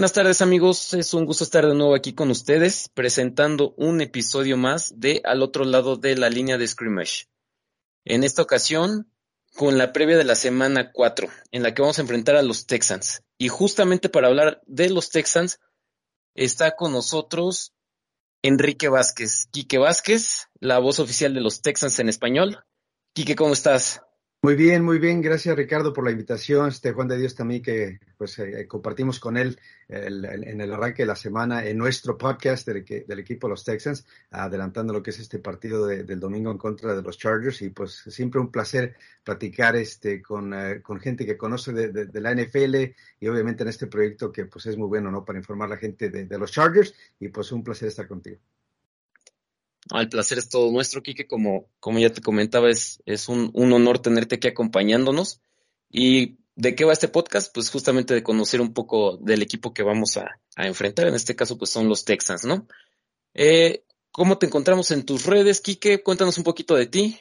Buenas tardes amigos, es un gusto estar de nuevo aquí con ustedes presentando un episodio más de Al otro lado de la línea de Scrimmage. En esta ocasión con la previa de la semana 4 en la que vamos a enfrentar a los Texans. Y justamente para hablar de los Texans está con nosotros Enrique Vázquez. Quique Vázquez, la voz oficial de los Texans en español. Quique, ¿cómo estás? Muy bien, muy bien. Gracias Ricardo por la invitación. Este Juan de Dios también que pues eh, compartimos con él el- en el arranque de la semana en nuestro podcast del, del equipo los Texans, adelantando lo que es este partido de- del domingo en contra de los Chargers y pues siempre un placer platicar este con, eh, con gente que conoce de la NFL y obviamente en este proyecto que pues es muy bueno, ¿no? Para informar a la gente de, de los Chargers y pues un placer estar contigo. El placer es todo nuestro, Quique. Como, como ya te comentaba, es, es un, un honor tenerte aquí acompañándonos. ¿Y de qué va este podcast? Pues justamente de conocer un poco del equipo que vamos a, a enfrentar. En este caso, pues son los Texans, ¿no? Eh, ¿Cómo te encontramos en tus redes, Quique? Cuéntanos un poquito de ti.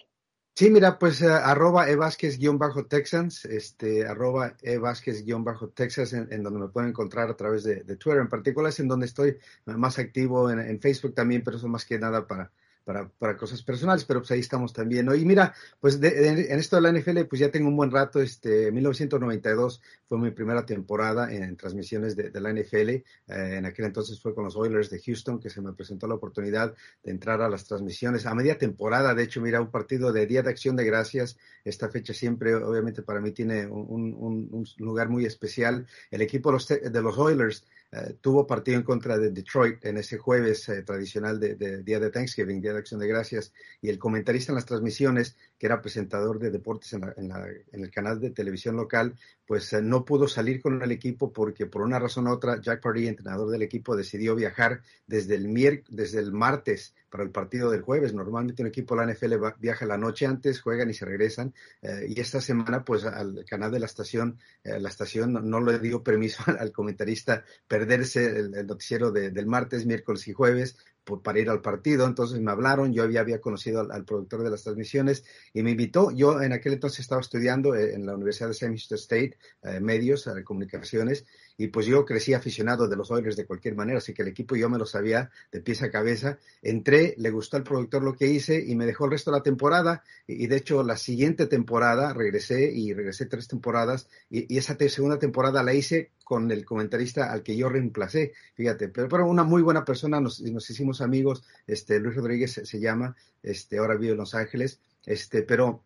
Sí, mira, pues eh, arroba evasquez-texans, este, arroba evasquez-texas, en, en donde me pueden encontrar a través de, de Twitter. En particular es en donde estoy más activo, en, en Facebook también, pero eso más que nada para, para, para cosas personales, pero pues ahí estamos también. Y mira, pues de- en esto de la NFL, pues ya tengo un buen rato, este, 1992 fue mi primera temporada en transmisiones de, de la NFL, eh, en aquel entonces fue con los Oilers de Houston, que se me presentó la oportunidad de entrar a las transmisiones a media temporada. De hecho, mira, un partido de Día de Acción de Gracias. Esta fecha siempre, obviamente, para mí tiene un, un- un lugar muy especial. El equipo de los, de los Oilers eh, tuvo partido en contra de Detroit en ese jueves eh, tradicional de, de Día de Thanksgiving, Día de Acción de Gracias. Y el comentarista en las transmisiones, que era presentador de deportes en, la- en la- en el canal de televisión local, pues eh, no pudo salir con el equipo porque por una razón u otra, Jack Party, entrenador del equipo, decidió viajar desde el, desde el martes para el partido del jueves. Normalmente un equipo de la NFL va- viaja la noche antes, juegan y se regresan. eh, y esta semana, pues al canal de la estación, eh, la estación no, le dio permiso al, comentarista perderse el, noticiero de- del martes, miércoles y jueves por- para ir al partido. Entonces me hablaron, yo había, conocido al, productor de las transmisiones y me invitó. Yo en aquel entonces estaba estudiando eh, en la Universidad de Houston State, eh, medios, eh, comunicaciones, y pues yo crecí aficionado de los Oilers de cualquier manera, así que el equipo yo me lo sabía de pies a cabeza. Entré, le gustó al productor lo que hice y me dejó el resto de la temporada. Y, de hecho, la siguiente temporada regresé y regresé tres temporadas. Y, esa segunda temporada la hice con el comentarista al que yo reemplacé, fíjate, pero, pero una muy buena persona, nos, nos hicimos amigos, este Luis Rodríguez se, se llama, este ahora vive en Los Ángeles, este, pero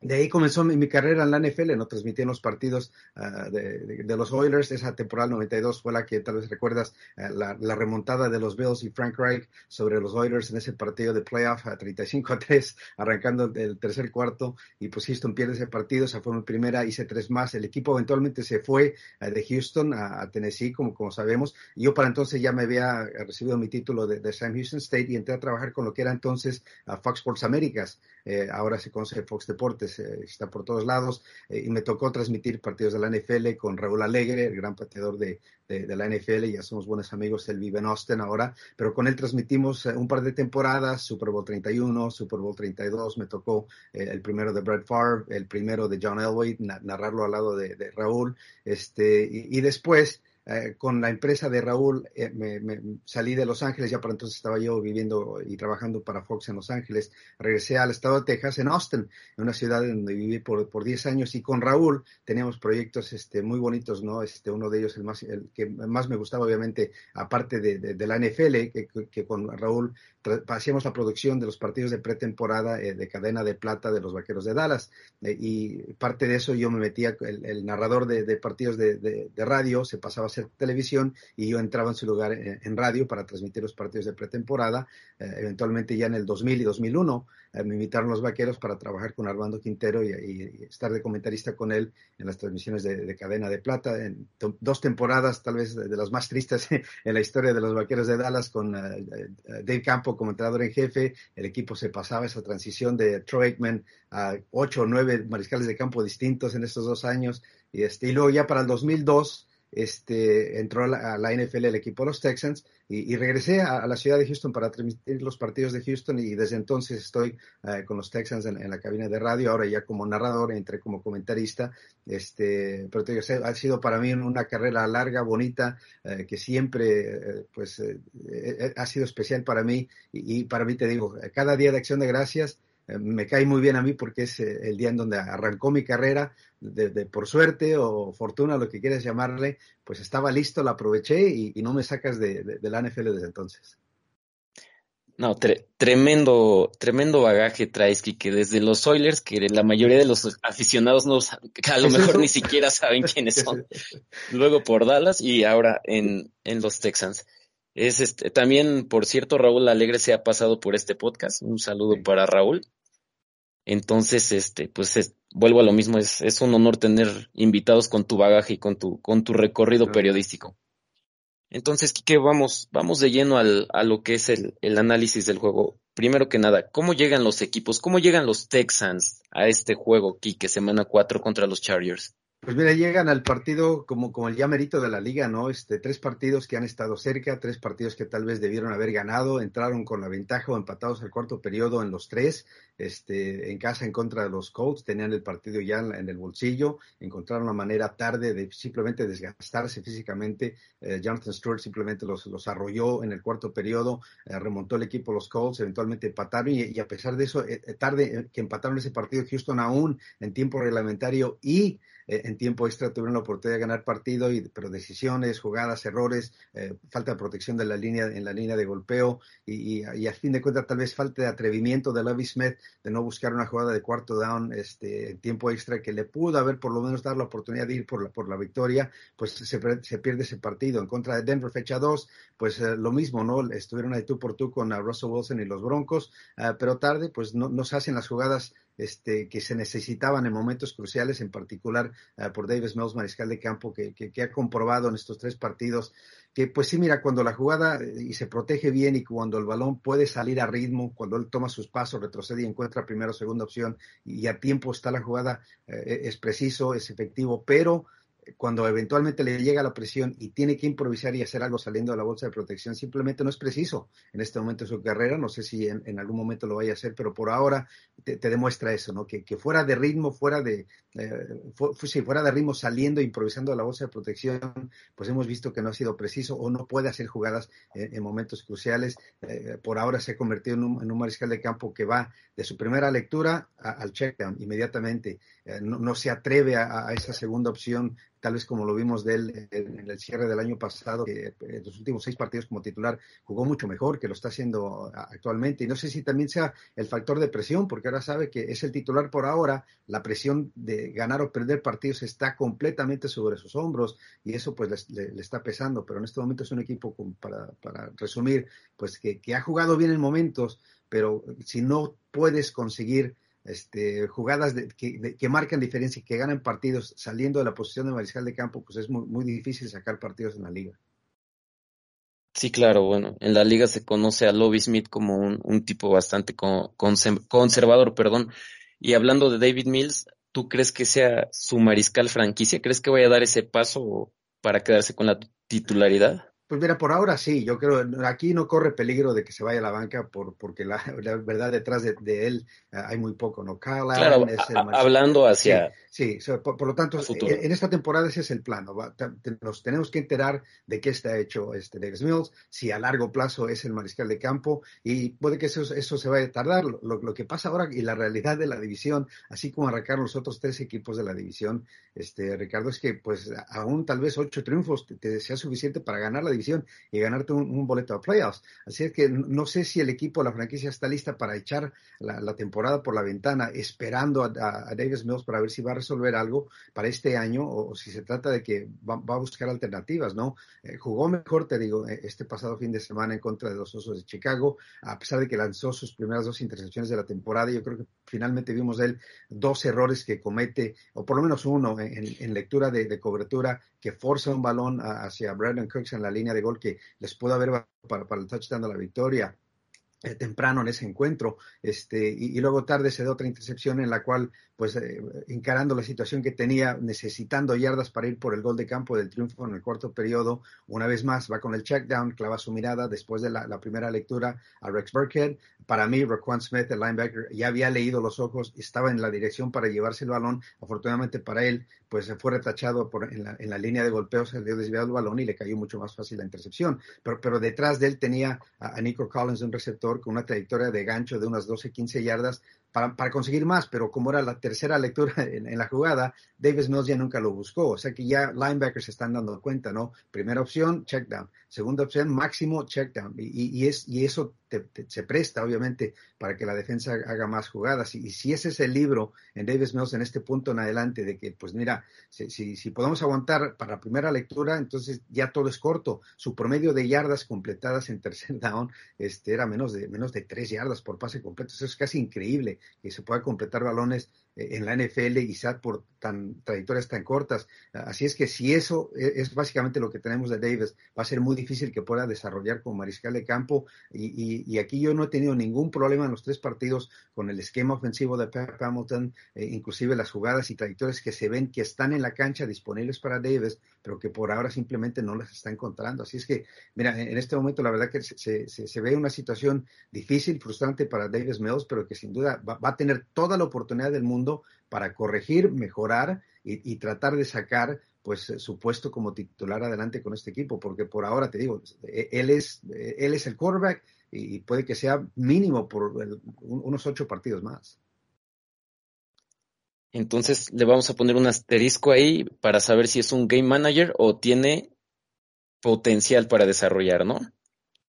de ahí comenzó mi, carrera en la NFL, no transmití en los partidos ah, de, los Oilers. Esa temporada 92 fue la que tal vez recuerdas ah, la, remontada de los Bills y Frank Reich sobre los Oilers en ese partido de playoff a 35 a 3, arrancando el tercer cuarto. Y pues Houston pierde ese partido, esa fue mi primera, hice tres más. El equipo eventualmente se fue ah, de Houston a, Tennessee, como, como sabemos. Yo para entonces ya me había recibido mi título de, Sam Houston State y entré a trabajar con lo que era entonces Fox Sports Américas. Eh, ahora se conoce Fox Deportes, eh, está por todos lados, eh, y me tocó transmitir partidos de la NFL con Raúl Alegre, el gran pateador de, de, la NFL, ya somos buenos amigos, él vive en Austin ahora, pero con él transmitimos eh, un par de temporadas, Super Bowl 31, Super Bowl 32, me tocó el primero de Brett Favre, el primero de John Elway, na- narrarlo al lado de, Raúl, este, y después eh, con la empresa de Raúl eh, me, salí de Los Ángeles, ya para entonces estaba yo viviendo y trabajando para Fox en Los Ángeles. Regresé al estado de Texas, en Austin, en una ciudad donde viví por, por 10 años y con Raúl teníamos proyectos este, muy bonitos, ¿no? Este, uno de ellos, el, más, el que más me gustaba, obviamente, aparte de, de, la NFL, que, con Raúl hacíamos la producción de los partidos de pretemporada eh, de cadena de plata de los Vaqueros de Dallas. Y parte de eso yo me metía, el, narrador de, partidos de, radio se pasaba a televisión y yo entraba en su lugar en, en radio para transmitir los partidos de pretemporada. Eh, eventualmente ya en el 2000 y 2001 eh, me invitaron los Vaqueros para trabajar con Armando Quintero y, estar de comentarista con él en las transmisiones de, de cadena de plata. En dos temporadas tal vez de, las más tristes en la historia de los Vaqueros de Dallas con uh, Dave Campo como entrenador en jefe. El equipo se pasaba esa transición de Troy Aikman a ocho o nueve mariscales de campo distintos en estos dos años. Y, este, y luego ya para el 2002 este, entró a la, NFL el equipo de los Texans y, regresé a, la ciudad de Houston para transmitir los partidos de Houston y desde entonces estoy uh, con los Texans en, la cabina de radio, ahora ya como narrador, entré como comentarista, este, pero te digo, ha sido para mí una carrera larga, bonita, uh, que siempre uh, pues eh, ha sido especial para mí y, y, para mí te digo, cada día de acción de gracias me cae muy bien a mí porque es eh, el día en donde arrancó mi carrera, de, de, por suerte o fortuna, lo que quieras llamarle, pues estaba listo, la aproveché y, y no me sacas de, de, de, la NFL desde entonces. No, tre tremendo, tremendo bagaje traes, que desde los Oilers, que la mayoría de los aficionados no, a lo mejor ni siquiera saben quiénes son. Luego por Dallas y ahora en, en los Texans. Es este, también, por cierto, Raúl Alegre se ha pasado por este podcast. Un saludo sí. para Raúl. Entonces, este, pues es, vuelvo a lo mismo, es, es un honor tener invitados con tu bagaje y con tu, con tu recorrido sí. periodístico. Entonces, Quique, vamos, vamos de lleno al, a lo que es el, el análisis del juego. Primero que nada, ¿cómo llegan los equipos? ¿Cómo llegan los Texans a este juego, Quique, semana 4 contra los Chargers? Pues mira, llegan al partido como, como el ya merito de la liga, ¿no? Este, tres partidos que han estado cerca, tres partidos que tal vez debieron haber ganado, entraron con la ventaja o empatados al cuarto periodo en los tres, este, en casa en contra de los Colts, tenían el partido ya en, el bolsillo, encontraron la manera tarde de simplemente desgastarse físicamente, eh, Jonathan Stewart simplemente los, los arrolló en el cuarto periodo, eh, remontó el equipo los Colts, eventualmente empataron y, a pesar de eso, eh, tarde que empataron ese partido, Houston aún en tiempo reglamentario y eh, en tiempo extra tuvieron la oportunidad de ganar partido, y, pero decisiones, jugadas, errores, eh, falta de protección de la línea, en la línea de golpeo y, y, y a fin de cuentas tal vez falta de atrevimiento de Levi Smith de no buscar una jugada de cuarto down este, en tiempo extra que le pudo haber por lo menos dar la oportunidad de ir por la, por la victoria, pues se, se pierde ese partido. En contra de Denver, fecha 2, pues eh, lo mismo, ¿no? Estuvieron ahí tú por tú con uh, Russell Wilson y los Broncos, uh, pero tarde pues no, no se hacen las jugadas este, que se necesitaban en momentos cruciales, en particular uh, por Davis Mills, mariscal de campo, que, que, ha comprobado en estos tres partidos que, pues sí, mira, cuando la jugada eh, y se protege bien y cuando el balón puede salir a ritmo, cuando él toma sus pasos, retrocede y encuentra primera o segunda opción y a tiempo está la jugada, eh, es preciso, es efectivo, pero cuando eventualmente le llega la presión y tiene que improvisar y hacer algo saliendo de la bolsa de protección, simplemente no es preciso en este momento de su carrera. No sé si en, algún momento lo vaya a hacer, pero por ahora te, demuestra eso, ¿no? Que, fuera de ritmo, fuera de, eh, fuera de ritmo, saliendo, improvisando de la bolsa de protección, pues hemos visto que no ha sido preciso o no puede hacer jugadas en, en momentos cruciales. Eh, por ahora se ha convertido en un, mariscal de campo que va de su primera lectura a, al checkdown inmediatamente. Eh, no, se atreve a esa segunda opción tal vez como lo vimos de él en el cierre del año pasado, que en los últimos seis partidos como titular jugó mucho mejor que lo está haciendo actualmente. Y no sé si también sea el factor de presión, porque ahora sabe que es el titular por ahora, la presión de ganar o perder partidos está completamente sobre sus hombros y eso pues le, está pesando, pero en este momento es un equipo, para, para resumir, pues que ha jugado bien en momentos, pero si no puedes conseguir este, jugadas de, que, que, marcan diferencia y que ganan partidos saliendo de la posición de mariscal de campo, pues es muy, muy difícil sacar partidos en la liga. Sí, claro, bueno, en la liga se conoce a Lobby Smith como un, un tipo bastante con, conservador, perdón. Y hablando de David Mills, ¿tú crees que sea su mariscal franquicia? ¿Crees que vaya a dar ese paso para quedarse con la titularidad? Pues mira, por ahora sí, yo creo, aquí no corre peligro de que se vaya a la banca por, porque la, la verdad detrás de, de él eh, hay muy poco, ¿no? Kyle Claro, es el a- hablando hacia... Sí, sí, so, por, por lo tanto, futuro. en en esta temporada ese es el plano. va, nos tenemos que enterar de qué está hecho este Davis Mills, si a largo plazo es el mariscal de campo, y puede que eso, eso se vaya a tardar. Lo, lo que pasa ahora y la realidad de la división, así como arrancaron los otros tres equipos de la división, este Ricardo, es que pues aún tal vez ocho triunfos te, te sea suficiente para ganar la división y ganarte un, boleto a playoffs. Así es que no sé si el equipo, la franquicia está lista para echar la, temporada por la ventana, esperando a, Davis Mills para ver si va a resolver algo para este año o, si se trata de que va, va a buscar alternativas, ¿no? Eh, jugó mejor, te digo, eh, este pasado fin de semana en contra de los Osos de Chicago, a pesar de que lanzó sus primeras dos intercepciones de la temporada. Yo creo que finalmente vimos de él dos errores que comete, o por lo menos uno en, lectura de, cobertura, que forza un balón hacia Brandon Cooks en la línea de gol que les pudo haber para, el touchdown de la victoria eh, temprano en ese encuentro, este, y luego tarde se da otra intercepción en la cual, pues, eh, encarando la situación que tenía, necesitando yardas para ir por el gol de campo del triunfo en el cuarto periodo, una vez más va con el check down, clava su mirada después de la, primera lectura a Rex Burkhead. Para mí, Raquan Smith, el linebacker, ya había leído los ojos, estaba en la dirección para llevarse el balón. Afortunadamente para él, pues se fue retachado por, en, la, en la línea de golpeo, se le desviado el balón y le cayó mucho más fácil la intercepción. Pero, pero detrás de él tenía a, a Nico Collins, un receptor con una trayectoria de gancho de unas 12, 15 yardas para, conseguir más, pero como era la tercera lectura en, en, la jugada, Davis Mills ya nunca lo buscó. O sea que ya linebackers se están dando cuenta, ¿no? Primera opción, check down. Segunda opción, máximo check down. Y, y, es, y eso te, se presta, obviamente, para que la defensa haga más jugadas. Y, si ese es el libro en Davis Mills en este punto en adelante, de que, pues mira, si, si, si podemos aguantar para la primera lectura, entonces ya todo es corto. Su promedio de yardas completadas en tercer down este, era menos de, menos de tres yardas por pase completo. Eso es casi increíble que se pueda completar balones en la NFL sea por tan, trayectorias tan cortas. Así es que si eso es básicamente lo que tenemos de Davis, va a ser muy difícil que pueda desarrollar como mariscal de campo. Y, y, aquí yo no he tenido ningún problema en los tres partidos con el esquema ofensivo de Pep Hamilton, eh, inclusive las jugadas y trayectorias que se ven que están en la cancha disponibles para Davis, pero que por ahora simplemente no las está encontrando. Así es que, mira, en este momento la verdad que se, se, se ve una situación difícil, frustrante para Davis Mills, pero que sin duda va a tener toda la oportunidad del mundo para corregir, mejorar y, tratar de sacar pues su puesto como titular adelante con este equipo, porque por ahora te digo, él es, él es el quarterback y puede que sea mínimo por unos ocho partidos más. Entonces le vamos a poner un asterisco ahí para saber si es un game manager o tiene potencial para desarrollar, ¿no?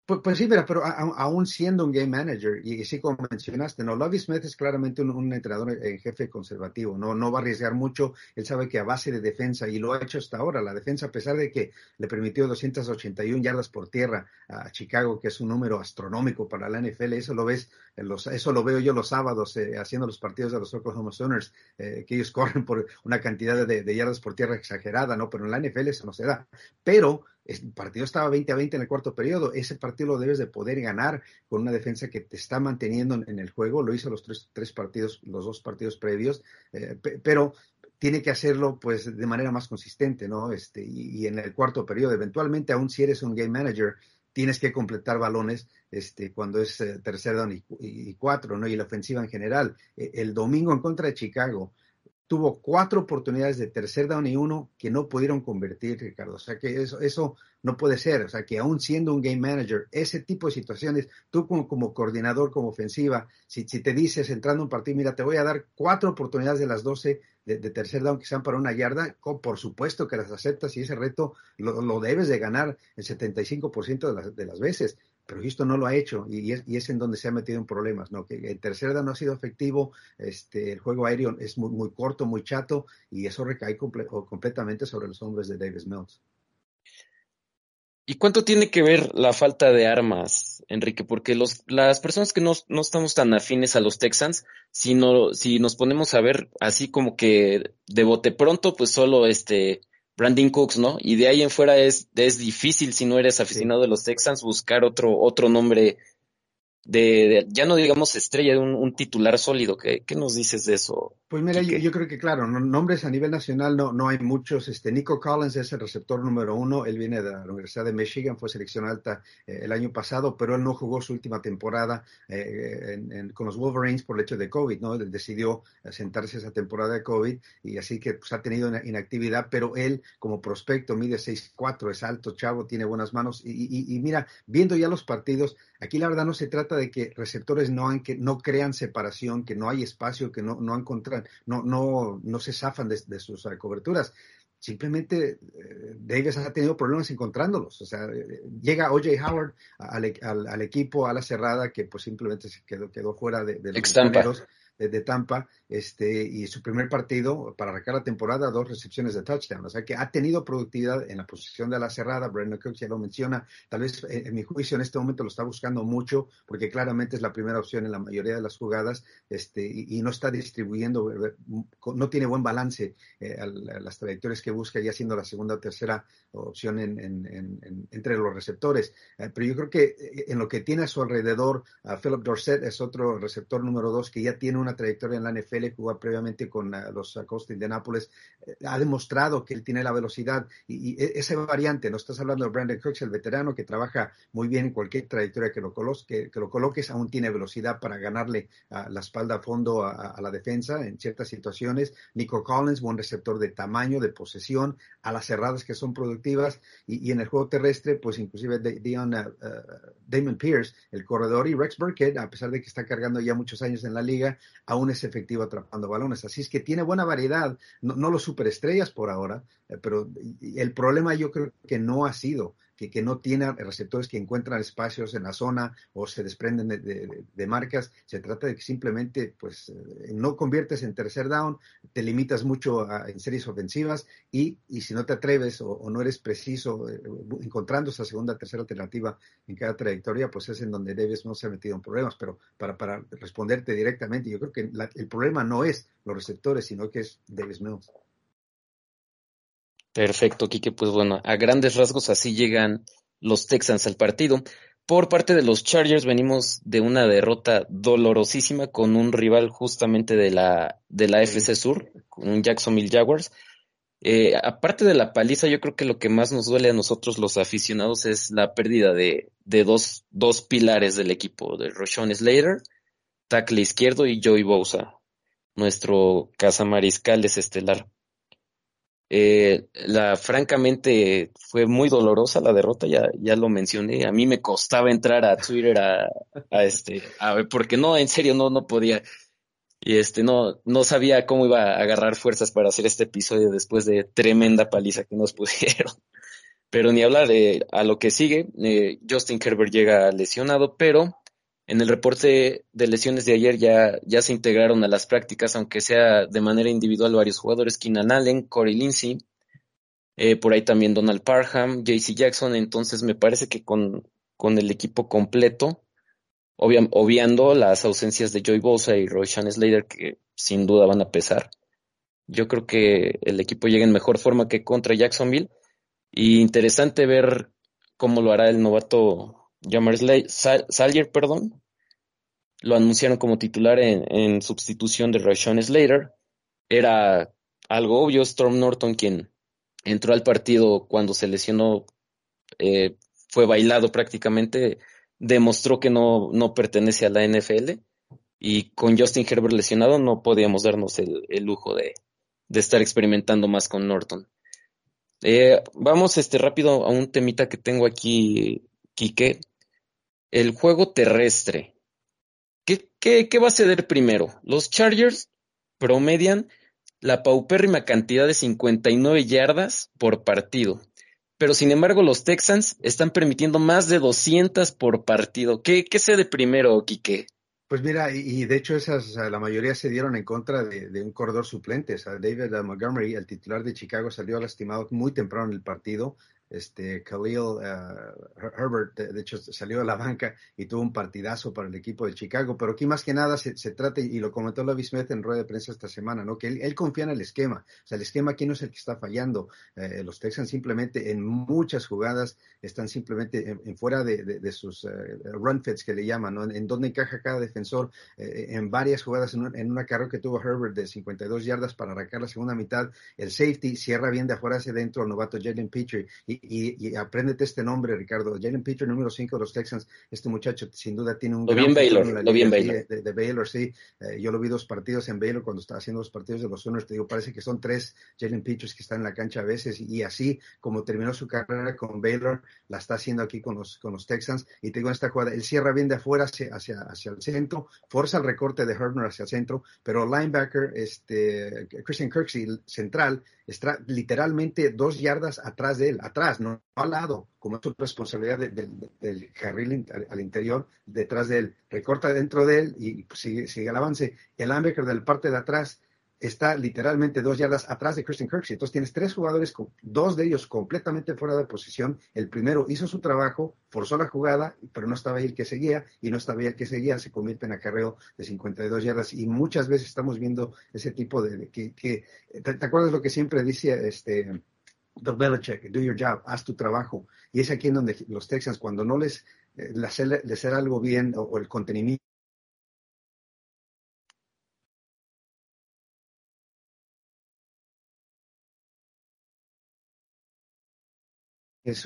Pues, pues, sí, pero a, aún siendo un game manager, y, y sí como mencionaste, no, Lovie Smith es claramente un, entrenador en jefe conservativo, no, no va a arriesgar mucho, él sabe que a base de defensa, y lo ha hecho hasta ahora, la defensa, a pesar de que le permitió 281 yardas por tierra a Chicago, que es un número astronómico para la NFL, eso lo ves, eso lo veo yo los sábados eh, haciendo los partidos de los Oklahoma Sooners, eh, que ellos corren por una cantidad de, de yardas por tierra exagerada, ¿no? Pero en la NFL eso no se da. Pero el partido estaba 20 a 20 en el cuarto periodo. Ese partido lo debes de poder ganar con una defensa que te está manteniendo en el juego. Lo hizo los tres, tres partidos, los dos partidos previos, eh, pero tiene que hacerlo pues de manera más consistente, ¿no? Este, y, en el cuarto periodo, eventualmente, aún si eres un game manager, tienes que completar balones este, cuando es eh, tercer down y, y, cuatro, ¿no? Y la ofensiva en general. Eh, el domingo en contra de Chicago, tuvo cuatro oportunidades de tercer down y uno que no pudieron convertir, Ricardo. O sea que eso, eso no puede ser. O sea que aún siendo un game manager, ese tipo de situaciones, tú como, como coordinador, como ofensiva, si, si, te dices entrando a un partido, mira, te voy a dar cuatro oportunidades de las doce de, tercer down que sean para una yarda, por supuesto que las aceptas y ese reto lo, lo debes de ganar el 75% de las, de las veces pero Houston no lo ha hecho y es, en donde se ha metido en problemas, ¿no? Que el tercer down no ha sido efectivo, este, el juego aéreo es muy, corto, muy chato y eso recae comple completamente sobre los hombres de Davis Mills. ¿Y cuánto tiene que ver la falta de armas, Enrique? Porque las personas que no, no estamos tan afines a los Texans, si, no, si nos ponemos a ver así como que de bote pronto, pues solo este Brandon Cooks, ¿no? Y de ahí en fuera es, es difícil si no eres aficionado sí. de los Texans buscar otro, otro nombre de, de ya no digamos estrella, un, un titular sólido. ¿Qué, ¿Qué, nos dices de eso, Pues mira, yo, creo que claro, no- nombres a nivel nacional no, no hay muchos. Este, Nico Collins es el receptor número uno. Él viene de la Universidad de Michigan, fue selección alta eh, el año pasado, pero él no jugó su última temporada eh, en- en- con los Wolverines por el hecho de COVID, ¿no? Él decidió sentarse esa temporada de COVID y así que pues, ha tenido una inactividad, pero él como prospecto mide 6'4, es alto, chavo, tiene buenas manos y, y- y mira, viendo ya los partidos, aquí la verdad no se trata de que receptores no, han, que no crean separación, que no hay espacio, que no, no no, no, no se zafan de, de sus coberturas. Simplemente eh, Davis ha tenido problemas encontrándolos. O sea, eh, llega O.J. Howard al, al, al, equipo a la cerrada que pues simplemente se quedó, quedó fuera de, de los de, Tampa, este, y su primer partido para arrancar la temporada, dos recepciones de touchdown. O sea que ha tenido productividad en la posición de la cerrada. Brandon Cooks ya lo menciona. Tal vez, en, en mi juicio, en este momento lo está buscando mucho, porque claramente es la primera opción en la mayoría de las jugadas, este, y, no está distribuyendo, no tiene buen balance eh, a, las trayectorias que busca, ya siendo la segunda o tercera opción en, en, en, entre los receptores. Eh, pero yo creo que eh, en lo que tiene a su alrededor, a Philip Dorset es otro receptor número dos que ya tiene una trayectoria en la NFL, jugó previamente con uh, los Colts de Indianapolis, eh, ha demostrado que él tiene la velocidad y, y, esa variante, no estás hablando de Brandon Cooks, el veterano que trabaja muy bien en cualquier trayectoria que lo, coloques, que, lo coloques, aún tiene velocidad para ganarle uh, la espalda a fondo a, la defensa en ciertas situaciones. Nico Collins, buen receptor de tamaño, de posesión, a las cerradas que son productivas y, y en el juego terrestre, pues inclusive de, Dion, uh, Damon Pierce, el corredor y Rex Burkhead, a pesar de que está cargando ya muchos años en la liga, aún es efectivo atrapando balones. Así es que tiene buena variedad, no, no los superestrellas por ahora, eh, pero el problema yo creo que no ha sido que, no tiene receptores que encuentran espacios en la zona o se desprenden de, de, marcas. Se trata de que simplemente pues eh, no conviertes en tercer down, te limitas mucho a, en series ofensivas y, y, si no te atreves o, no eres preciso eh, encontrando esa segunda, tercera alternativa en cada trayectoria, pues es en donde Davis no se ha metido en problemas. Pero para, para responderte directamente, yo creo que la, el problema no es los receptores, sino que es Davis Mills. Perfecto, Quique. Pues bueno, a grandes rasgos así llegan los Texans al partido. Por parte de los Chargers venimos de una derrota dolorosísima con un rival justamente de la, de la FC Sur, un Jacksonville Jaguars. Eh, aparte de la paliza, yo creo que lo que más nos duele a nosotros los aficionados es la pérdida de, de dos, dos pilares del equipo, de Roshan Slater, tackle izquierdo, y Joey Bosa, nuestro cazamariscales estelar. Eh, la, francamente, fue muy dolorosa la derrota, ya, ya lo mencioné. A mí me costaba entrar a Twitter a, este, ver, porque no, en serio, no, no podía. Y este, no, no sabía cómo iba a agarrar fuerzas para hacer este episodio después de tremenda paliza que nos pusieron. Pero ni hablar de a lo que sigue, eh, Justin Herbert llega lesionado, pero en el reporte de lesiones de ayer ya, ya se integraron a las prácticas, aunque sea de manera individual, varios jugadores, Keenan Allen, Corey Lindsey, eh, por ahí también Donald Parham, JC Jackson, entonces me parece que con, con el equipo completo, obvia, obviando las ausencias de Joey Bosa y Roshan Slater, que sin duda van a pesar, yo creo que el equipo llega en mejor forma que contra Jacksonville, y interesante ver cómo lo hará el novato Jamar Salyer, perdón, lo anunciaron como titular en, sustitución de Rashawn Slater. Era algo obvio, Storm Norton, quien entró al partido cuando se lesionó, eh, fue bailado prácticamente, demostró que no, no pertenece a la NFL y con Justin Herbert lesionado no podíamos darnos el, el lujo de, de, estar experimentando más con Norton. Eh, vamos este rápido a un temita que tengo aquí, Quique el juego terrestre. ¿Qué, qué, ¿Qué, va a ceder primero? Los Chargers promedian la paupérrima cantidad de 59 yardas por partido. Pero sin embargo, los Texans están permitiendo más de 200 por partido. ¿Qué, qué cede primero, Quique? Pues mira, y, de hecho esas, la mayoría se dieron en contra de, de un corredor suplente. O sea, David Montgomery, el titular de Chicago, salió lastimado muy temprano en el partido. Este, Khalil uh, Herbert, de, hecho, salió de la banca y tuvo un partidazo para el equipo de Chicago, pero aquí más que nada se, trata, y lo comentó Lavi Smith en rueda de prensa esta semana, ¿no? Que él, confía en el esquema. O sea, el esquema aquí no es el que está fallando. Eh, los Texans simplemente en muchas jugadas están simplemente en, fuera de, sus uh, run fits que le llaman, ¿no? En, en donde encaja cada defensor, eh, en varias jugadas, en, un, en una carrera que tuvo Herbert de 52 yardas para arrancar la segunda mitad, el safety cierra bien de afuera hacia adentro al novato Jalen Petrie y, y, y, apréndete este nombre, Ricardo. Jalen Petrie, número 5 de los Texans. Este muchacho sin duda tiene un lo bien Baylor, lo bien Baylor. De, de, Baylor, sí. Eh, yo lo vi dos partidos en Baylor cuando estaba haciendo los partidos de los Sooners. Te digo, parece que son tres Jalen Petrie que están en la cancha a veces y así como terminó su carrera con Baylor, la está haciendo aquí con los, con los Texans. Y te digo, en esta jugada, él cierra bien de afuera hacia, hacia, hacia el centro, forza el recorte de Herbert hacia el centro, pero linebacker, este, Christian Kirksey, central, está literalmente dos yardas atrás de él, atrás, no al lado, como es su responsabilidad de, de, de, del carril al, interior, detrás de él, recorta dentro de él y pues, sigue, sigue el avance. El linebacker del parte de atrás está literalmente dos yardas atrás de Christian Kirksey. Entonces tienes tres jugadores, dos de ellos completamente fuera de posición. El primero hizo su trabajo, forzó la jugada, pero no estaba ahí el que seguía, y no estaba ahí el que seguía, se convierte en acarreo de 52 yardas. Y muchas veces estamos viendo ese tipo de... que, que ¿te, ¿te, acuerdas lo que siempre dice este... Belichick, do your job, haz tu trabajo. Y es aquí en donde los Texans, cuando no les, eh, les, les hacer algo bien o, o el contenimiento,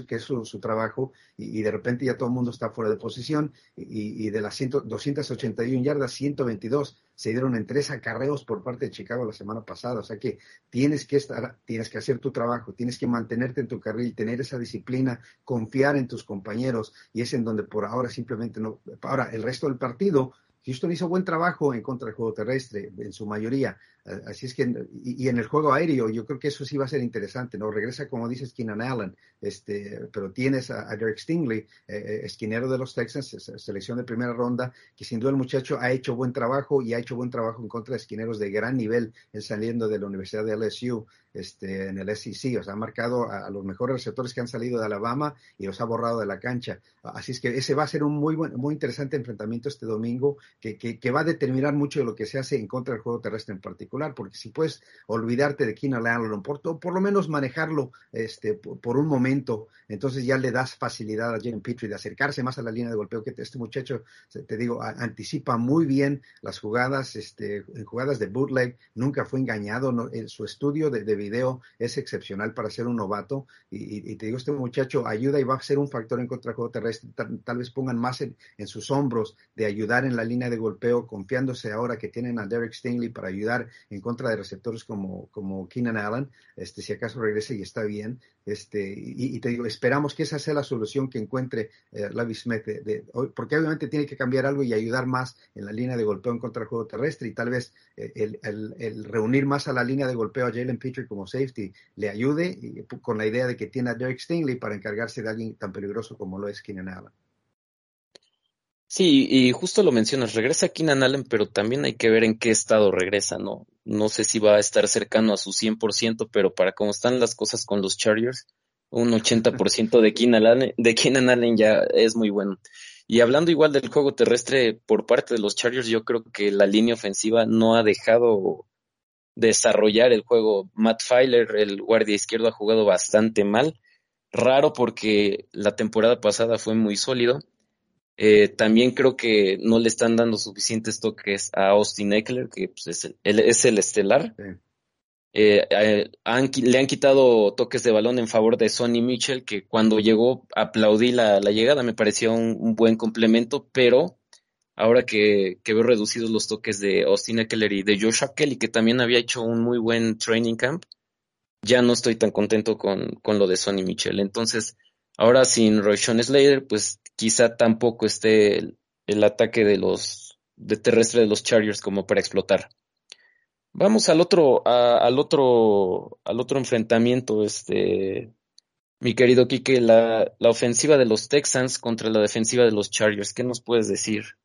que es su, trabajo, y, de repente ya todo el mundo está fuera de posición, y, y de las 100, 281 yardas, 122 se dieron en tres acarreos por parte de Chicago la semana pasada, o sea que tienes que estar, tienes que hacer tu trabajo, tienes que mantenerte en tu carril, tener esa disciplina, confiar en tus compañeros, y es en donde por ahora simplemente no, ahora el resto del partido, Houston hizo buen trabajo en contra del juego terrestre, en su mayoría. Así es que, y, en el juego aéreo, yo creo que eso sí va a ser interesante, ¿no? Regresa, como dices, Keenan Allen, este, pero tienes a, Derek Stingley, eh, esquinero de los Texans, selección de primera ronda, que sin duda el muchacho ha hecho buen trabajo y ha hecho buen trabajo en contra de esquineros de gran nivel, él saliendo de la Universidad de LSU, este, en el SEC, o sea, ha marcado a, a, los mejores receptores que han salido de Alabama y los ha borrado de la cancha. Así es que ese va a ser un muy buen, muy interesante enfrentamiento este domingo, que, que, que va a determinar mucho de lo que se hace en contra del juego terrestre en particular porque si puedes olvidarte de Keenan Allen, por, por lo menos manejarlo este, por, un momento, entonces ya le das facilidad a Jalen Petrie de acercarse más a la línea de golpeo, que este muchacho, te digo, anticipa muy bien las jugadas, este, jugadas de bootleg, nunca fue engañado, no, en su estudio de, de, video es excepcional para ser un novato, y, te digo, este muchacho ayuda y va a ser un factor en contra juego terrestre, tal, tal vez pongan más en, en, sus hombros de ayudar en la línea de golpeo, confiándose ahora que tienen a Derek Stingley para ayudar en contra de receptores como, como Keenan Allen, este, si acaso regrese y está bien. Este, y, te digo, esperamos que esa sea la solución que encuentre eh, Lavi Smith, de, de, porque obviamente tiene que cambiar algo y ayudar más en la línea de golpeo en contra del juego terrestre y tal vez eh, el, el, el, reunir más a la línea de golpeo a Jalen Petrie como safety le ayude y, con la idea de que tiene a Derek Stingley para encargarse de alguien tan peligroso como lo es Keenan Allen. Sí, y justo lo mencionas, regresa Keenan Allen, pero también hay que ver en qué estado regresa, ¿no? No sé si va a estar cercano a su 100%, pero para cómo están las cosas con los Chargers, un 80% de Keenan Allen, de Keenan Allen ya es muy bueno. Y hablando igual del juego terrestre por parte de los Chargers, yo creo que la línea ofensiva no ha dejado desarrollar el juego. Matt Filer, el guardia izquierdo, ha jugado bastante mal. Raro porque la temporada pasada fue muy sólido eh, también creo que no le están dando suficientes toques a Austin Eckler, que pues, es, el, él es el estelar. Sí. Eh, eh, han, le han quitado toques de balón en favor de Sonny Mitchell, que cuando llegó aplaudí la, la llegada, me pareció un, un, buen complemento, pero ahora que, que, veo reducidos los toques de Austin Eckler y de Joshua Kelly, que también había hecho un muy buen training camp, ya no estoy tan contento con, con lo de Sonny Mitchell. Entonces, ahora sin Royshon Slater, pues quizá tampoco esté el, ataque de los de terrestre de los Chargers como para explotar. Vamos al otro al otro al otro enfrentamiento, este mi querido Quique, la, la ofensiva de los Texans contra la defensiva de los Chargers. ¿Qué nos puedes decir?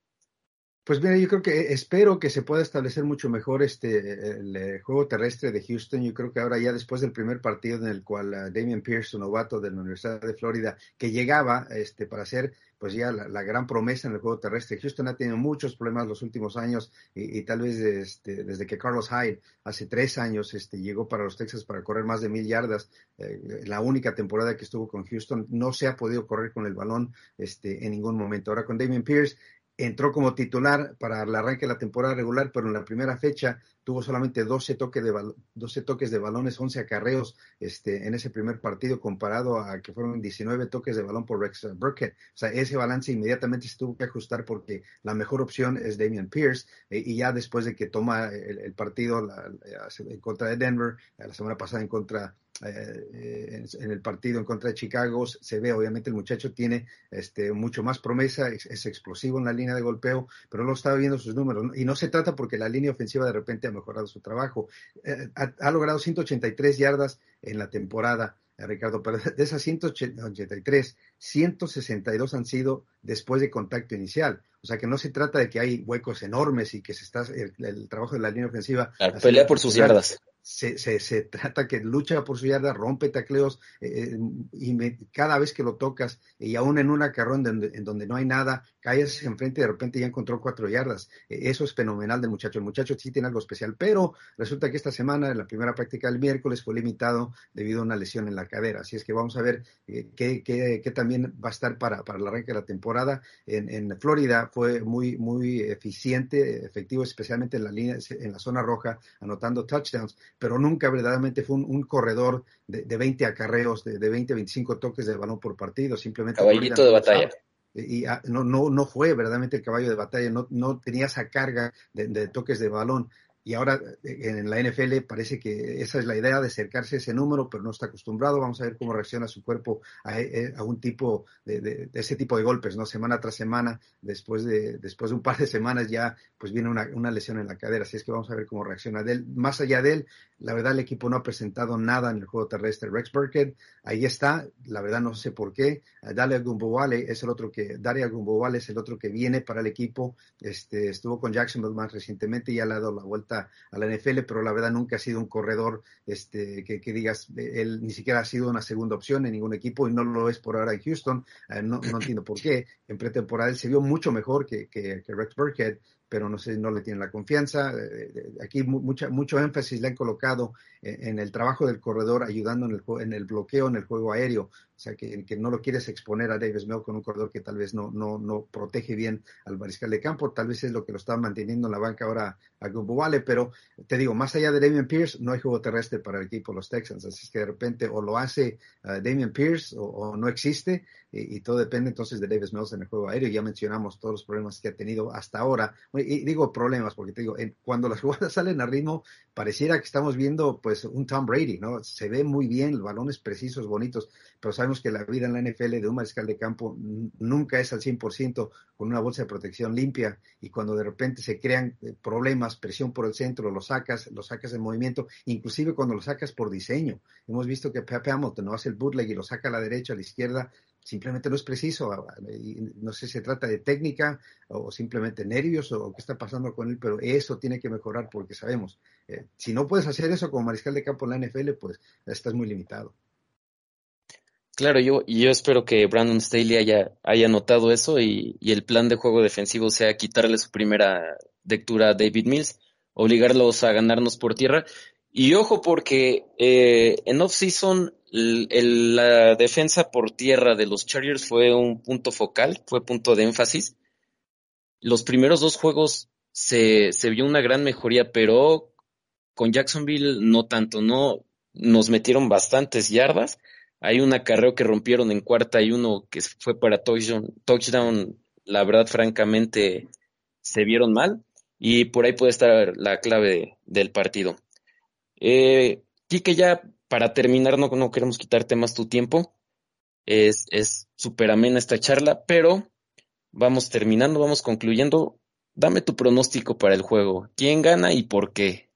Pues mira, yo creo que espero que se pueda establecer mucho mejor este el, eh, juego terrestre de Houston. Yo creo que ahora ya después del primer partido en el cual uh, Damian Pierce, un novato de la Universidad de Florida, que llegaba este para ser pues ya la, gran promesa en el juego terrestre. Houston ha tenido muchos problemas los últimos años y, tal vez este, desde que Carlos Hyde hace tres años este, llegó para los Texas para correr más de mil yardas, eh, la única temporada que estuvo con Houston, no se ha podido correr con el balón este, en ningún momento. Ahora con Damian Pierce entró como titular para el arranque de la temporada regular, pero en la primera fecha tuvo solamente 12 toques de, 12 toques de balones, 11 acarreos este, en ese primer partido, comparado a que fueron 19 toques de balón por Rex Burkett. O sea, ese balance inmediatamente se tuvo que ajustar porque la mejor opción es Damian Pierce, eh, y ya después de que toma el, partido en contra de Denver, la semana pasada en contra eh, en, el partido en contra de Chicago se ve obviamente el muchacho tiene este, mucho más promesa, es, es, explosivo en la línea de golpeo, pero no estaba viendo sus números y no se trata porque la línea ofensiva de repente ha mejorado su trabajo. Eh, ha, ha, logrado 183 yardas en la temporada. Eh, Ricardo, pero de esas 183, 162 han sido después de contacto inicial. O sea que no se trata de que hay huecos enormes y que se está el, el trabajo de la línea ofensiva. Pelea por sus yardas se, se, se, trata que lucha por su yarda, rompe tacleos eh, y me, cada vez que lo tocas y aún en una carrón en, en donde no hay nada, caes enfrente y de repente ya encontró cuatro yardas. Eh, eso es fenomenal del muchacho. El muchacho sí tiene algo especial, pero resulta que esta semana, en la primera práctica del miércoles, fue limitado debido a una lesión en la cadera. Así es que vamos a ver eh, qué, qué, qué, también va a estar para, para el arranque de la temporada. En, en Florida fue muy, muy eficiente, efectivo, especialmente en la línea, en la zona roja, anotando touchdowns pero nunca verdaderamente fue un, un corredor de, de, 20 acarreos, de, de 20, 25 toques de balón por partido, simplemente. Caballito de batalla. Y, ah, no, no, no fue verdaderamente el caballo de batalla, no, no tenía esa carga de, de toques de balón y ahora en la NFL parece que esa es la idea de acercarse a ese número, pero no está acostumbrado. Vamos a ver cómo reacciona su cuerpo a, a un tipo de, de, ese tipo de golpes, ¿no? Semana tras semana, después de, después de un par de semanas ya pues viene una, lesión en la cadera, así es que vamos a ver cómo reacciona. De él, más allá de él, la verdad el equipo no ha presentado nada en el juego terrestre. Rex Burkett, ahí está, la verdad no sé por qué. Daria Gumbowale es el otro que, Daria Gumbowale es el otro que viene para el equipo, este, estuvo con Jacksonville más recientemente y ha dado la vuelta a la NFL, pero la verdad nunca ha sido un corredor este, que, que, digas, él ni siquiera ha sido una segunda opción en ningún equipo y no lo es por ahora en Houston. Eh, no, no, entiendo por qué. En pretemporada él se vio mucho mejor que, que, que Rex Burkhead, pero no sé, no le tienen la confianza. Aquí mucha, mucho énfasis le han colocado en el trabajo del corredor, ayudando en el, en el bloqueo, en el juego aéreo. O sea, que, que, no lo quieres exponer a Davis Mills con un corredor que tal vez no, no, no protege bien al mariscal de campo. Tal vez es lo que lo está manteniendo en la banca ahora a Vale, pero te digo, más allá de Damian Pierce, no hay juego terrestre para el equipo de los Texans. Así es que de repente o lo hace uh, Damian Pierce o, no existe y, y, todo depende entonces de Davis Mills en el juego aéreo. Ya mencionamos todos los problemas que ha tenido hasta ahora. Y digo problemas porque te digo, en, cuando las jugadas salen a ritmo, pareciera que estamos viendo pues un Tom Brady, ¿no? Se ve muy bien, los balones precisos, bonitos, pero sabemos que la vida en la NFL de un mariscal de campo nunca es al 100% con una bolsa de protección limpia y cuando de repente se crean eh, problemas, presión por el centro, lo sacas, lo sacas en movimiento, inclusive cuando lo sacas por diseño. Hemos visto que Pepe Hamilton no hace el bootleg y lo saca a la derecha, a la izquierda, simplemente no es preciso. No sé si se trata de técnica o simplemente nervios o qué está pasando con él, pero eso tiene que mejorar porque sabemos, eh, si no puedes hacer eso como mariscal de campo en la NFL, pues estás muy limitado. Claro, yo, yo espero que Brandon Staley haya, haya notado eso y, y, el plan de juego defensivo sea quitarle su primera lectura a David Mills, obligarlos a ganarnos por tierra. Y ojo porque eh, en off-season la defensa por tierra de los Chargers fue un punto focal, fue punto de énfasis. Los primeros dos juegos se, se vio una gran mejoría, pero con Jacksonville no tanto, no nos metieron bastantes yardas hay un acarreo que rompieron en cuarta y uno que fue para touchdown. touchdown la verdad, francamente, se vieron mal. Y por ahí puede estar la clave del partido. Eh, Quique, ya para terminar, no, queremos quitarte más tu tiempo. Es súper es amena esta charla, pero vamos terminando, vamos concluyendo. Dame tu pronóstico para el juego. ¿Quién gana y por qué?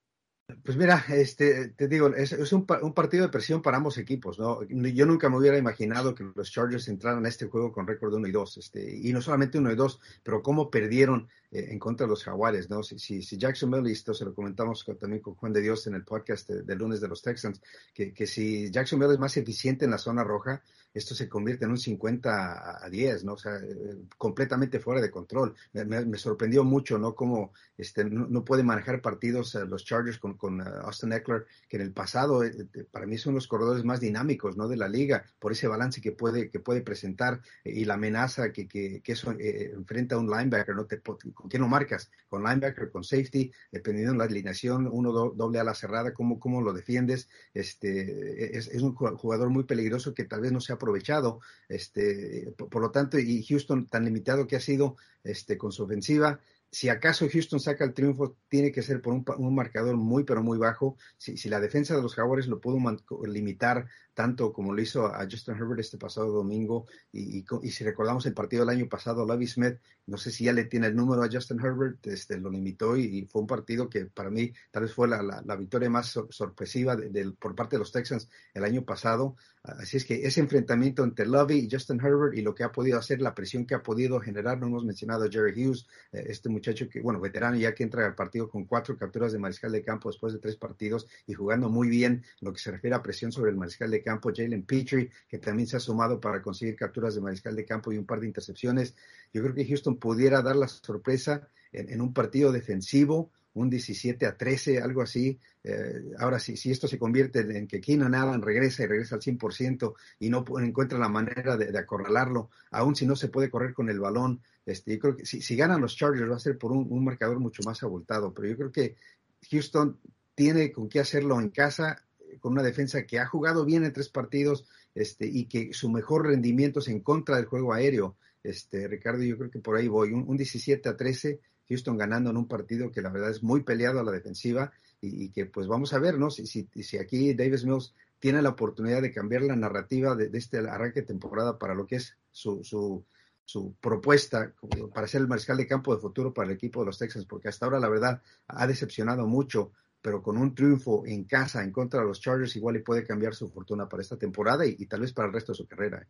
Pues mira, este, te digo, es, es un, un, partido de presión para ambos equipos, ¿no? Yo nunca me hubiera imaginado que los Chargers entraran a este juego con récord 1 y 2, este, y no solamente 1 y 2, pero cómo perdieron eh, en contra de los jaguares, ¿no? Si, si, si Jacksonville, esto se lo comentamos con- también con Juan de Dios en el podcast de, de lunes de los Texans, que, que si Jacksonville es más eficiente en la zona roja, esto se convierte en un 50 a, a 10, ¿no? O sea, eh, completamente fuera de control. Me, sorprendió mucho, ¿no? Cómo este, no, no puede manejar partidos eh, los Chargers con, con eh, Austin Eckler, que en el pasado eh, para mí son los corredores más dinámicos, ¿no? De la liga, por ese balance que puede, que puede presentar y la amenaza que, que, eso enfrenta a un linebacker, ¿no? Te, ¿Con quién lo marcas? ¿Con linebacker, con safety? Dependiendo de la alineación, uno do- doble a la cerrada, ¿cómo, cómo lo defiendes? Este, es, un ju- jugador muy peligroso que tal vez no se ha aprovechado, este, por, lo tanto, y Houston tan limitado que ha sido este, con su ofensiva, si acaso Houston saca el triunfo, tiene que ser por un, un marcador muy, pero muy bajo. Si, si la defensa de los Jaguares lo pudo limitar tanto como lo hizo a Justin Herbert este pasado domingo, y, y si recordamos el partido del año pasado, Lovie Smith, no sé si ya le tiene el número a Justin Herbert, este, lo limitó y, fue un partido que para mí tal vez fue la, la- victoria más sor- sorpresiva de- por parte de los Texans el año pasado. Así es que ese enfrentamiento entre Lovey y Justin Herbert y lo que ha podido hacer, la presión que ha podido generar, no hemos mencionado a Jerry Hughes, eh, este muchacho que, bueno, veterano ya que entra al partido con cuatro capturas de mariscal de campo después de tres partidos y jugando muy bien en lo que se refiere a presión sobre el mariscal de campo, Jalen Petrie, que también se ha sumado para conseguir capturas de mariscal de campo y un par de intercepciones. Yo creo que Houston pudiera dar la sorpresa en, un partido defensivo, un 17 a 13, algo así. Eh, ahora, si, si esto se convierte en que Keenan Allen regresa y regresa al 100% y no encuentra la manera de, acorralarlo, aun si no se puede correr con el balón, este, yo creo que si, ganan los Chargers va a ser por un, marcador mucho más abultado, pero yo creo que Houston tiene con qué hacerlo en casa, con una defensa que ha jugado bien en tres partidos este, y que su mejor rendimiento es en contra del juego aéreo. Este, Ricardo, yo creo que por ahí voy, un, un 17 a 13, Houston ganando en un partido que la verdad es muy peleado a la defensiva y, que pues vamos a ver, ¿no? Si, si, si aquí Davis Mills tiene la oportunidad de cambiar la narrativa de, de este arranque de temporada para lo que es su, su, su propuesta para ser el mariscal de campo de futuro para el equipo de los Texans, porque hasta ahora la verdad ha decepcionado mucho, pero con un triunfo en casa en contra de los Chargers igual y puede cambiar su fortuna para esta temporada y, tal vez para el resto de su carrera.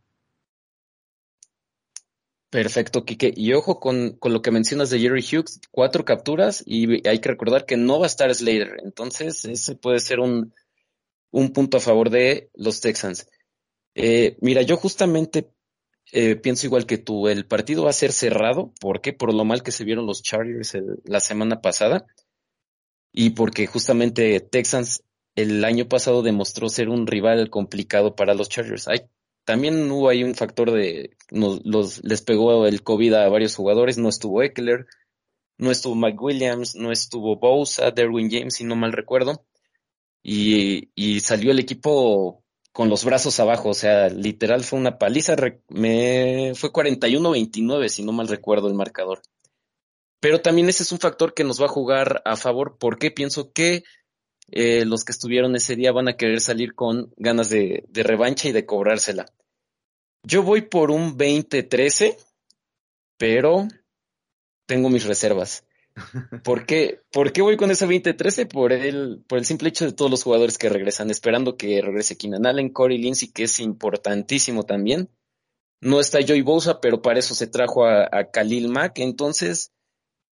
Perfecto, Quique. Y ojo con, con lo que mencionas de Jerry Hughes, cuatro capturas y hay que recordar que no va a estar Slater. Entonces, ese puede ser un, un punto a favor de los Texans. Eh, mira, yo justamente eh, pienso igual que tú, el partido va a ser cerrado. ¿Por qué? Por lo mal que se vieron los Chargers el- la semana pasada y porque justamente Texans el año pasado demostró ser un rival complicado para los Chargers. Hay, también hubo ahí un factor de, nos, los, les pegó el COVID a varios jugadores, no estuvo Eckler, no estuvo Mike Williams, no estuvo Bosa, Derwin James, si no mal recuerdo, y, y salió el equipo con los brazos abajo, o sea, literal fue una paliza, me, fue 41-29, si no mal recuerdo el marcador. Pero también ese es un factor que nos va a jugar a favor porque pienso que eh, los que estuvieron ese día van a querer salir con ganas de, de revancha y de cobrársela. Yo voy por un 20-13, pero tengo mis reservas. ¿Por qué, ¿Por qué voy con ese 20-13? Por el, por el simple hecho de todos los jugadores que regresan, esperando que regrese Keenan Allen, Corey Lindsey, que es importantísimo también. No está Joey Bosa, pero para eso se trajo a, a Khalil Mack. Entonces,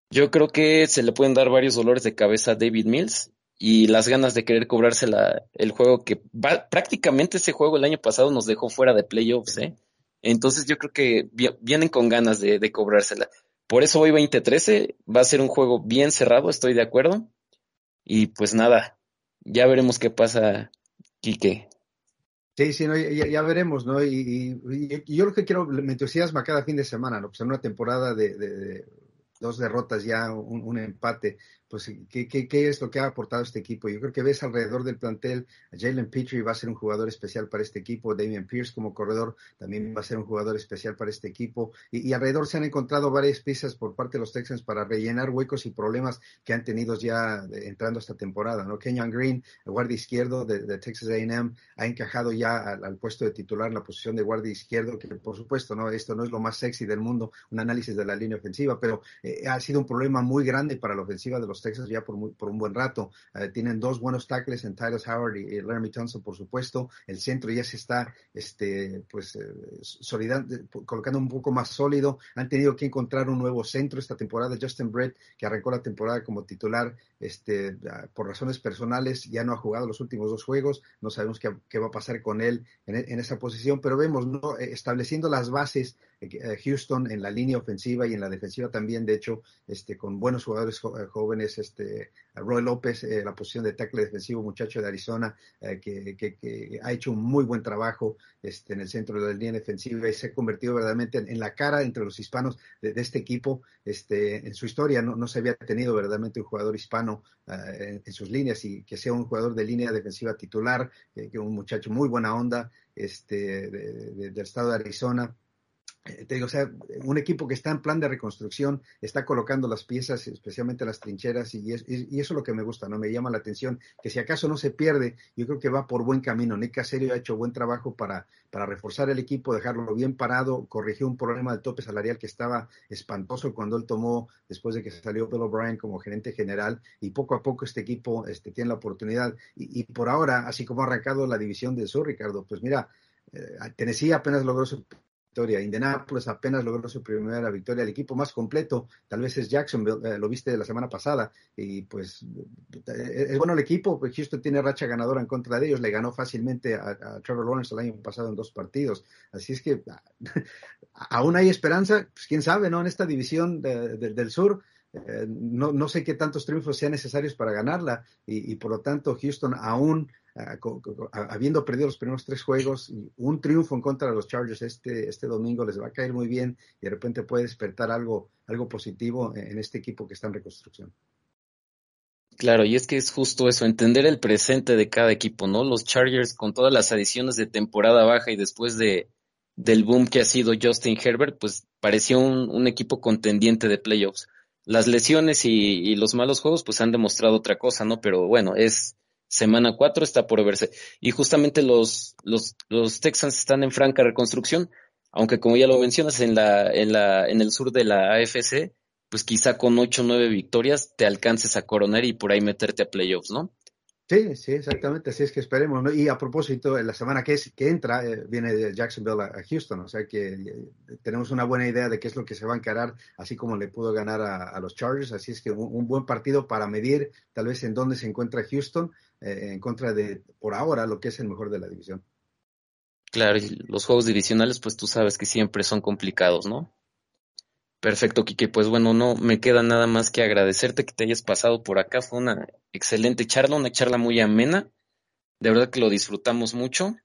yo creo que se le pueden dar varios dolores de cabeza a David Mills y las ganas de querer cobrarse la, el juego que prácticamente ese juego el año pasado nos dejó fuera de playoffs, ¿eh? Entonces yo creo que vi- vienen con ganas de, de cobrársela. Por eso hoy 20-13 va a ser un juego bien cerrado, estoy de acuerdo. Y pues nada, ya veremos qué pasa, Quique. Sí, sí, no, ya, ya veremos, ¿no? Y, y- y yo lo que quiero, me entusiasma cada fin de semana, ¿no? Pues en una temporada de dos derrotas ya, un, un empate, pues ¿qué, qué, qué es lo que ha aportado este equipo? Yo creo que ves alrededor del plantel, Jalen Petrie va a ser un jugador especial para este equipo, Damian Pierce como corredor también va a ser un jugador especial para este equipo, y, alrededor se han encontrado varias piezas por parte de los Texans para rellenar huecos y problemas que han tenido ya entrando esta temporada, ¿no? Kenyon Green, el guardia izquierdo de, de Texas A&M, ha encajado ya al, al puesto de titular en la posición de guardia izquierdo, que por supuesto, no, esto no es lo más sexy del mundo, un análisis de la línea ofensiva, pero eh, ha sido un problema muy grande para la ofensiva de los Texas ya por, muy- por un buen rato. Eh, tienen dos buenos tackles en Titus Howard y, y Laramie Tunsil, por supuesto. El centro ya se está este, pues, eh, solida- colocando un poco más sólido. Han tenido que encontrar un nuevo centro esta temporada. Justin Brett, que arrancó la temporada como titular, este, por razones personales, ya no ha jugado los últimos dos juegos. No sabemos qué, va a pasar con él en, en esa posición, pero vemos, ¿no? Eh, estableciendo las bases eh, eh, Houston en la línea ofensiva y en la defensiva también, de hecho, este, con buenos jugadores jo- jóvenes, este, Roy López, eh, la posición de tackle defensivo, muchacho de Arizona, eh, que, que- que ha hecho un muy buen trabajo este, en el centro de la línea defensiva y se ha convertido verdaderamente en, la cara entre los hispanos de, este equipo. Este, en su historia no, no se había tenido verdaderamente un jugador hispano eh, en, sus líneas y que sea un jugador de línea defensiva titular, que un muchacho muy buena onda este, de- del estado de Arizona. Eh, te digo, o sea, un equipo que está en plan de reconstrucción, está colocando las piezas, especialmente las trincheras, y, es- y- eso es lo que me gusta, ¿no? Me llama la atención, que si acaso no se pierde, yo creo que va por buen camino. Nick Caserio ha hecho buen trabajo para, para reforzar el equipo, dejarlo bien parado, corrigió un problema del tope salarial que estaba espantoso cuando él tomó, después de que salió Bill O'Brien como gerente general, y poco a poco este equipo este, tiene la oportunidad. Y, y por ahora, así como ha arrancado la división del sur, Ricardo, pues mira, eh, Tennessee apenas logró su victoria. Indianapolis apenas logró su primera victoria. El equipo más completo tal vez es Jacksonville, eh, lo viste la semana pasada. Y pues eh, es bueno el equipo. pues Houston tiene racha ganadora en contra de ellos. Le ganó fácilmente a, Trevor Lawrence el año pasado en dos partidos. Así es que aún hay esperanza. Pues quién sabe, ¿no? En esta división de- del sur. Eh, no, sé qué tantos triunfos sean necesarios para ganarla y, por lo tanto Houston aún a- habiendo perdido los primeros tres juegos, un triunfo en contra de los Chargers este, este domingo les va a caer muy bien y de repente puede despertar algo, algo positivo en, este equipo que está en reconstrucción. Claro, y es que es justo eso, entender el presente de cada equipo, ¿no? Los Chargers con todas las adiciones de temporada baja y después de del boom que ha sido Justin Herbert, pues parecía un equipo contendiente de playoffs. Las lesiones y, y los malos juegos, pues han demostrado otra cosa, ¿no? Pero bueno, es semana cuatro, está por verse. Y justamente los, los, los Texans están en franca reconstrucción, aunque como ya lo mencionas, en la, en la, en el sur de la AFC, pues quizá con ocho o nueve victorias te alcances a coronar y por ahí meterte a playoffs, ¿no? Sí, sí, exactamente, así es que esperemos, ¿no? Y a propósito, la semana que, es, que entra, eh, viene de Jacksonville a, Houston, o sea que eh, tenemos una buena idea de qué es lo que se va a encarar, así como le pudo ganar a, los Chargers, así es que un, un, buen partido para medir tal vez en dónde se encuentra Houston, eh, en contra de, por ahora, lo que es el mejor de la división. Claro, y los juegos divisionales, pues tú sabes que siempre son complicados, ¿no? Perfecto, Quique. Pues bueno, no me queda nada más que agradecerte que te hayas pasado por acá. Fue una excelente charla, una charla muy amena. De verdad que lo disfrutamos mucho.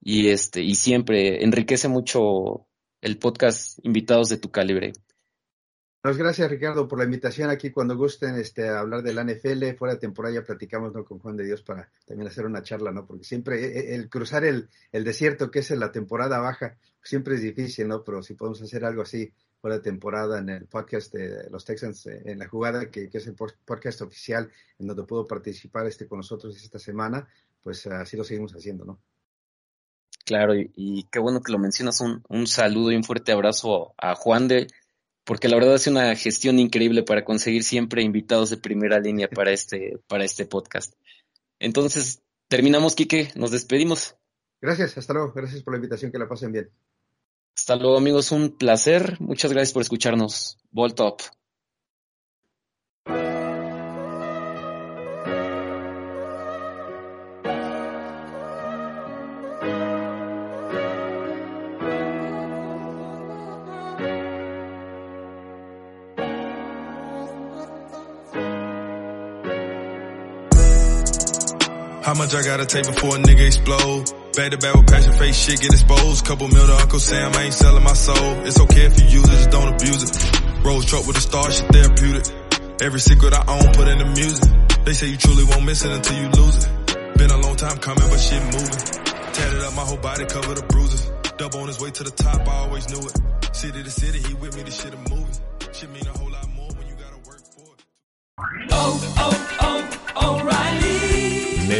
Y este, y siempre enriquece mucho el podcast Invitados de tu calibre. Pues gracias Ricardo por la invitación aquí cuando gusten este hablar de la NFL, fuera de temporada ya platicamos ¿no? con Juan de Dios para también hacer una charla, ¿no? Porque siempre el, el cruzar el, el, desierto que es en la temporada baja siempre es difícil, ¿no? Pero si podemos hacer algo así fuera de temporada en el podcast de los Texans en la jugada, que, que es el podcast oficial en donde puedo participar este con nosotros esta semana, pues así lo seguimos haciendo, ¿no? Claro, y, y qué bueno que lo mencionas. Un, un saludo y un fuerte abrazo a Juan de porque la verdad hace una gestión increíble para conseguir siempre invitados de primera línea para este, para este podcast. Entonces, terminamos, Quique, nos despedimos. Gracias, hasta luego, gracias por la invitación, que la pasen bien. Hasta luego, amigos, un placer. Muchas gracias por escucharnos. Volt up. How much I gotta take before a nigga explode? Back to back with passion, face shit get exposed. Couple mil to Uncle Sam, I ain't selling my soul. It's okay if you use it, just don't abuse it. Rose truck with a star, shit therapeutic. Every secret I own, put in the music. They say you truly won't miss it until you lose it. Been a long time coming, but shit moving. Tatted up my whole body, covered the bruises. Dub on his way to the top, I always knew it. City to city, he with me, this shit a movie. Shit mean a whole lot more